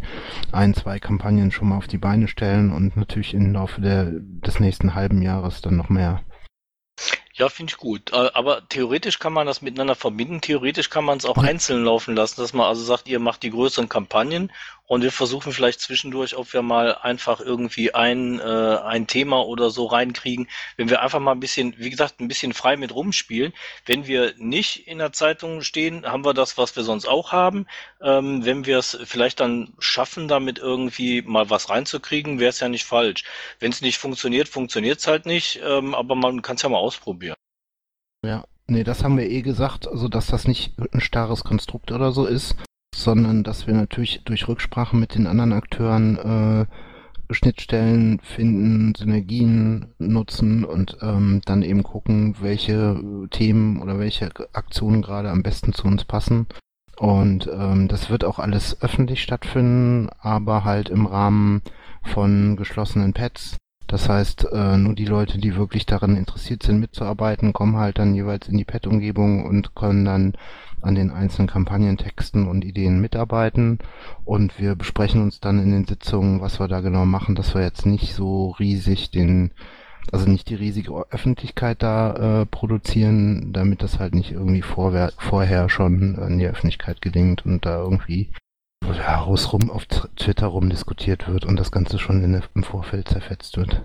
ein, zwei Kampagnen schon mal auf die Beine stellen und natürlich im Laufe der, des nächsten halben Jahres dann noch mehr. Ja, finde ich gut. Äh, aber theoretisch kann man das miteinander verbinden. Theoretisch kann man es auch einzeln laufen lassen, dass man also sagt, ihr macht die größeren Kampagnen und wir versuchen vielleicht zwischendurch, ob wir mal einfach irgendwie ein, äh, ein Thema oder so reinkriegen. Wenn wir einfach mal ein bisschen, wie gesagt, ein bisschen frei mit rumspielen. Wenn wir nicht in der Zeitung stehen, haben wir das, was wir sonst auch haben. Ähm, wenn wir es vielleicht dann schaffen, damit irgendwie mal was reinzukriegen, wäre es ja nicht falsch. Wenn es nicht funktioniert, funktioniert es halt nicht, ähm, aber man kann es ja mal ausprobieren. Ja, nee, das haben wir eh gesagt, also dass das nicht ein starres Konstrukt oder so ist, sondern dass wir natürlich durch Rücksprache mit den anderen Akteuren äh, Schnittstellen finden, Synergien nutzen und ähm, dann eben gucken, welche Themen oder welche Aktionen gerade am besten zu uns passen. Und ähm, das wird auch alles öffentlich stattfinden, aber halt im Rahmen von geschlossenen Pads. Das heißt, äh, nur die Leute, die wirklich daran interessiert sind, mitzuarbeiten, kommen halt dann jeweils in die Pad-Umgebung und können dann an den einzelnen Kampagnentexten und Ideen mitarbeiten und wir besprechen uns dann in den Sitzungen, was wir da genau machen, dass wir jetzt nicht so riesig den, also nicht die riesige Öffentlichkeit da äh, produzieren, damit das halt nicht irgendwie vorwer vorher schon an die Öffentlichkeit gelingt und da irgendwie ja, rum auf Twitter rum diskutiert wird und das Ganze schon in, im Vorfeld zerfetzt wird.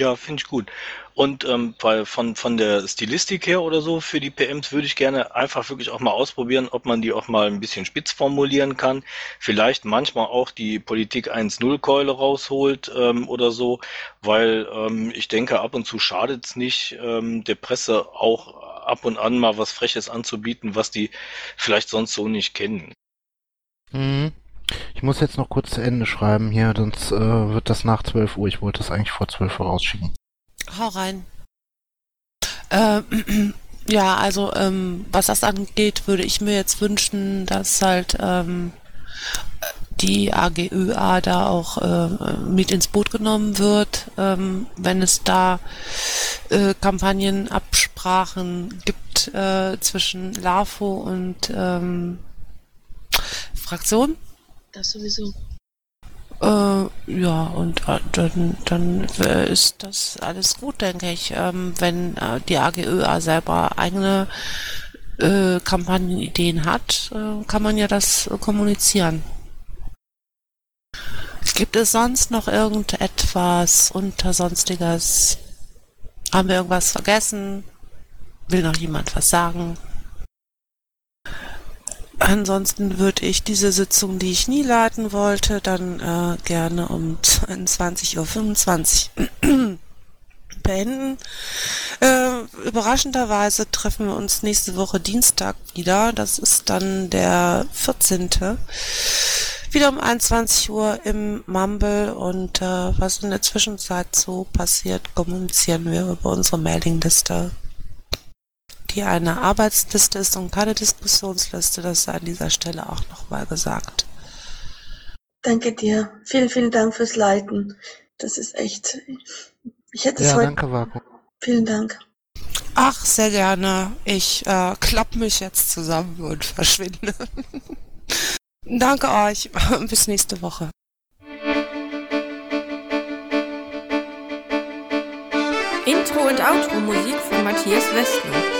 Ja, finde ich gut. Und ähm, weil von, von der Stilistik her oder so für die PMs würde ich gerne einfach wirklich auch mal ausprobieren, ob man die auch mal ein bisschen spitz formulieren kann. Vielleicht manchmal auch die Politik 1.0-Keule rausholt ähm, oder so, weil ähm, ich denke, ab und zu schadet es nicht, ähm, der Presse auch ab und an mal was Freches anzubieten, was die vielleicht sonst so nicht kennen. Mhm. Ich muss jetzt noch kurz zu Ende schreiben hier, sonst äh, wird das nach 12 Uhr. Ich wollte das eigentlich vor 12 Uhr rausschicken. Hau rein. Äh, ja, also ähm, was das angeht, würde ich mir jetzt wünschen, dass halt ähm, die AGÖA da auch äh, mit ins Boot genommen wird, ähm, wenn es da äh, Kampagnenabsprachen gibt äh, zwischen LAFO und ähm, Fraktion. Das sowieso. Äh, ja, und äh, dann, dann äh, ist das alles gut, denke ich. Ähm, wenn äh, die AGÖA selber eigene äh, Kampagnenideen hat, äh, kann man ja das kommunizieren. Gibt es sonst noch irgendetwas unter Sonstiges? Haben wir irgendwas vergessen? Will noch jemand was sagen? Ansonsten würde ich diese Sitzung, die ich nie leiten wollte, dann äh, gerne um 22.25 Uhr beenden. Äh, überraschenderweise treffen wir uns nächste Woche Dienstag wieder. Das ist dann der 14. Wieder um 21 Uhr im Mumble und äh, was in der Zwischenzeit so passiert, kommunizieren wir über unsere Mailingliste die eine Arbeitsliste ist und keine Diskussionsliste. Das sei an dieser Stelle auch nochmal gesagt. Danke dir. Vielen, vielen Dank fürs Leiten. Das ist echt. Ich hätte es ja, heute. danke, Vaku. Vielen Dank. Ach, sehr gerne. Ich äh, klappe mich jetzt zusammen und verschwinde. danke euch. Bis nächste Woche. Intro und Outro Musik von Matthias Westner.